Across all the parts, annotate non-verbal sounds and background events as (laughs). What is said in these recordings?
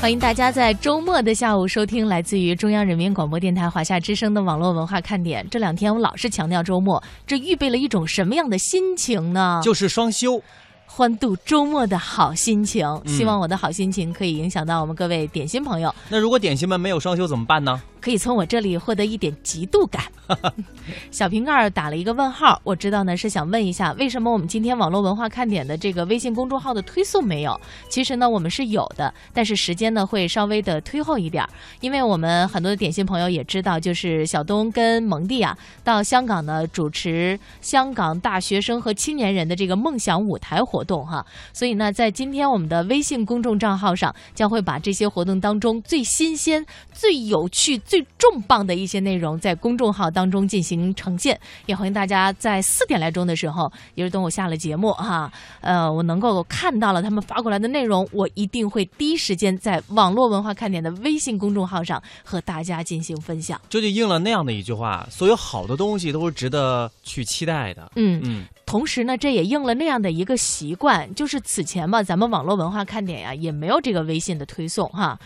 欢迎大家在周末的下午收听来自于中央人民广播电台华夏之声的网络文化看点。这两天我老是强调周末，这预备了一种什么样的心情呢？就是双休。欢度周末的好心情，希望我的好心情可以影响到我们各位点心朋友。那如果点心们没有双休怎么办呢？可以从我这里获得一点嫉妒感。(laughs) 小瓶盖打了一个问号，我知道呢是想问一下，为什么我们今天网络文化看点的这个微信公众号的推送没有？其实呢我们是有的，但是时间呢会稍微的推后一点，因为我们很多的点心朋友也知道，就是小东跟蒙蒂啊到香港呢主持香港大学生和青年人的这个梦想舞台活动哈，所以呢在今天我们的微信公众账号上将会把这些活动当中最新鲜、最有趣。最重磅的一些内容在公众号当中进行呈现，也欢迎大家在四点来钟的时候，也是等我下了节目哈，呃，我能够看到了他们发过来的内容，我一定会第一时间在网络文化看点的微信公众号上和大家进行分享。这就应了那样的一句话：所有好的东西都是值得去期待的。嗯嗯，同时呢，这也应了那样的一个习惯，就是此前吧，咱们网络文化看点呀也没有这个微信的推送哈。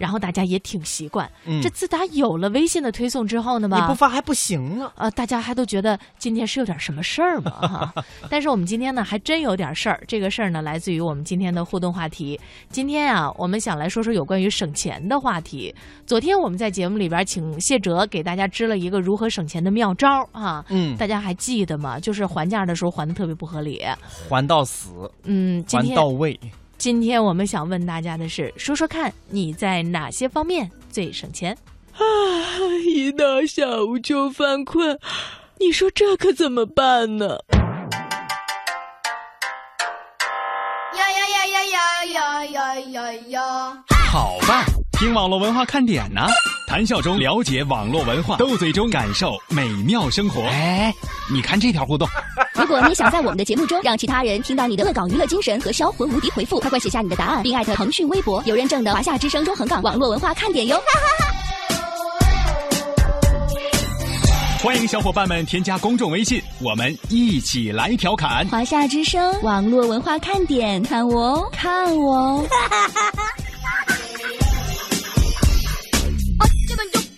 然后大家也挺习惯，这自打有了微信的推送之后呢吧，你不发还不行了啊！大家还都觉得今天是有点什么事儿嘛 (laughs) 哈。但是我们今天呢，还真有点事儿。这个事儿呢，来自于我们今天的互动话题。今天啊，我们想来说说有关于省钱的话题。昨天我们在节目里边请谢哲给大家支了一个如何省钱的妙招啊，嗯，大家还记得吗？就是还价的时候还的特别不合理，还到死，嗯，还到位。今天我们想问大家的是，说说看你在哪些方面最省钱？啊，一到下午就犯困，你说这可怎么办呢？呀呀呀呀呀呀呀呀呀！好吧，听网络文化看点呢。谈笑中了解网络文化，斗嘴中感受美妙生活。哎，你看这条互动。(laughs) 如果你想在我们的节目中让其他人听到你的恶搞娱乐精神和销魂无敌回复，快快写下你的答案，并艾特腾讯微博有认证的华夏之声中横岗网络文化看点哟。(laughs) 欢迎小伙伴们添加公众微信，我们一起来调侃华夏之声网络文化看点，看我，看我。(laughs)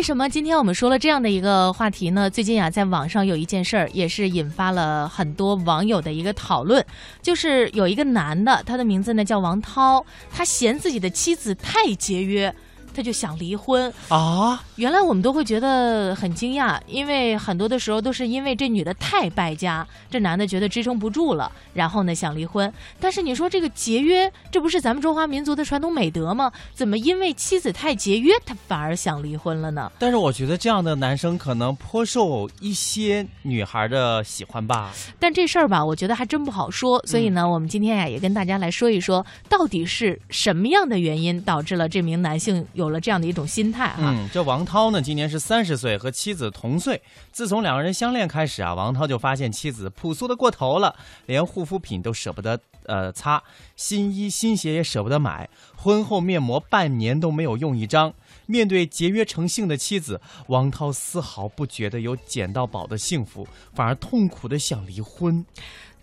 为什么今天我们说了这样的一个话题呢？最近啊，在网上有一件事儿，也是引发了很多网友的一个讨论，就是有一个男的，他的名字呢叫王涛，他嫌自己的妻子太节约。他就想离婚啊！原来我们都会觉得很惊讶，因为很多的时候都是因为这女的太败家，这男的觉得支撑不住了，然后呢想离婚。但是你说这个节约，这不是咱们中华民族的传统美德吗？怎么因为妻子太节约，他反而想离婚了呢？但是我觉得这样的男生可能颇受一些女孩的喜欢吧。但这事儿吧，我觉得还真不好说。所以呢，我们今天呀也跟大家来说一说，到底是什么样的原因导致了这名男性。有了这样的一种心态哈，嗯，这王涛呢，今年是三十岁，和妻子同岁。自从两个人相恋开始啊，王涛就发现妻子朴素的过头了，连护肤品都舍不得呃擦，新衣新鞋也舍不得买，婚后面膜半年都没有用一张。面对节约成性的妻子，王涛丝毫不觉得有捡到宝的幸福，反而痛苦的想离婚。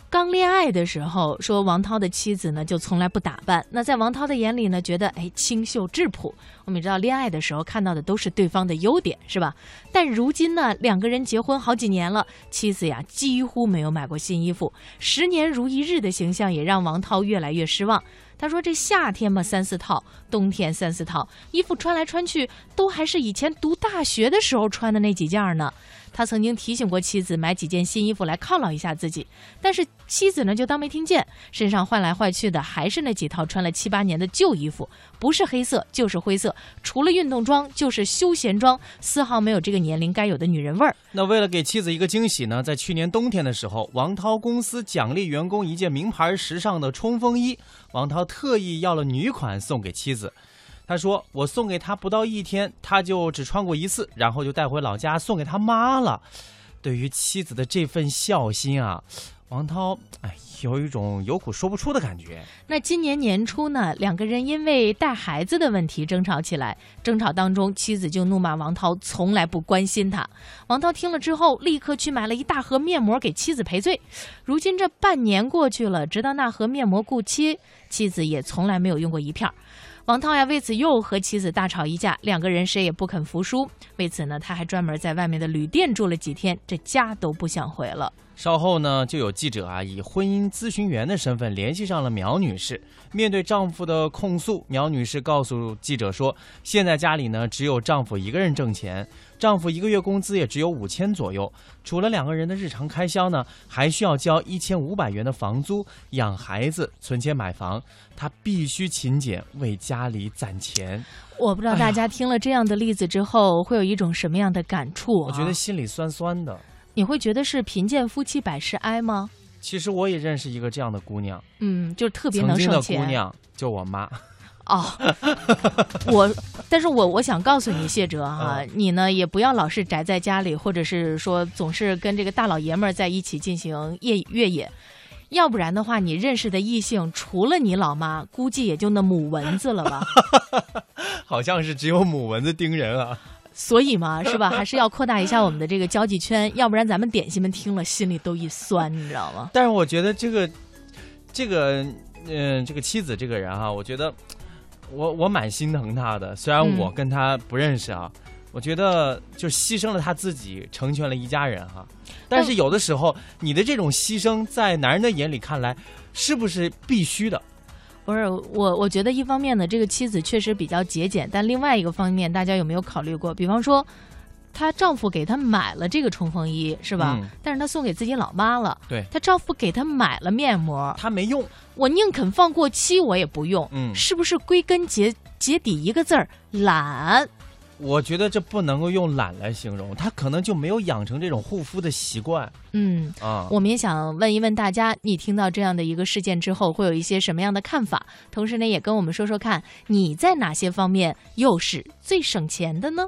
刚恋爱的时候，说王涛的妻子呢就从来不打扮。那在王涛的眼里呢，觉得哎清秀质朴。我们也知道，恋爱的时候看到的都是对方的优点，是吧？但如今呢，两个人结婚好几年了，妻子呀几乎没有买过新衣服，十年如一日的形象也让王涛越来越失望。他说：“这夏天嘛三四套，冬天三四套衣服穿来穿去，都还是以前读大学的时候穿的那几件呢。”他曾经提醒过妻子买几件新衣服来犒劳一下自己，但是妻子呢就当没听见，身上换来换去的还是那几套穿了七八年的旧衣服，不是黑色就是灰色，除了运动装就是休闲装，丝毫没有这个年龄该有的女人味儿。那为了给妻子一个惊喜呢，在去年冬天的时候，王涛公司奖励员工一件名牌时尚的冲锋衣，王涛特意要了女款送给妻子。他说：“我送给他不到一天，他就只穿过一次，然后就带回老家送给他妈了。”对于妻子的这份孝心啊，王涛哎有一种有苦说不出的感觉。那今年年初呢，两个人因为带孩子的问题争吵起来。争吵当中，妻子就怒骂王涛从来不关心他。王涛听了之后，立刻去买了一大盒面膜给妻子赔罪。如今这半年过去了，直到那盒面膜过期，妻子也从来没有用过一片儿。王涛呀，为此又和妻子大吵一架，两个人谁也不肯服输。为此呢，他还专门在外面的旅店住了几天，这家都不想回了。稍后呢，就有记者啊以婚姻咨询员的身份联系上了苗女士。面对丈夫的控诉，苗女士告诉记者说，现在家里呢只有丈夫一个人挣钱，丈夫一个月工资也只有五千左右，除了两个人的日常开销呢，还需要交一千五百元的房租、养孩子、存钱买房，她必须勤俭为家里攒钱。我不知道大家听了这样的例子之后，会有一种什么样的感触、啊？我觉得心里酸酸的。你会觉得是贫贱夫妻百事哀吗？其实我也认识一个这样的姑娘，嗯，就是特别能省钱。姑娘，就我妈。哦，我，但是我我想告诉你，谢哲哈、嗯你呢也不要老是宅在家里，或者是说总是跟这个大老爷们儿在一起进行夜越野，要不然的话，你认识的异性除了你老妈，估计也就那母蚊子了吧。(laughs) 好像是只有母蚊子叮人啊。所以嘛，(laughs) 是吧？还是要扩大一下我们的这个交际圈，要不然咱们点心们听了心里都一酸，你知道吗？但是我觉得这个，这个，嗯、这个妻子这个人哈、我觉得我我蛮心疼她的。虽然嗯我跟她不认识啊，我觉得就牺牲了她自己，成全了一家人哈、但是有的时候，你的这种牺牲，在男人的眼里看来，是不是必须的？不是我，我觉得一方面呢，这个妻子确实比较节俭，但另外一个方面，大家有没有考虑过？比方说，她丈夫给她买了这个冲锋衣，是吧？嗯但是她送给自己老妈了。对她丈夫给她买了面膜，她没用。我宁肯放过期，我也不用。嗯是不是归根结结底一个字儿懒？(laughs) 我觉得这不能够用懒来形容，他可能就没有养成这种护肤的习惯嗯，啊。我们也想问一问大家，你听到这样的一个事件之后，会有一些什么样的看法？同时呢，也跟我们说说看，你在哪些方面又是最省钱的呢？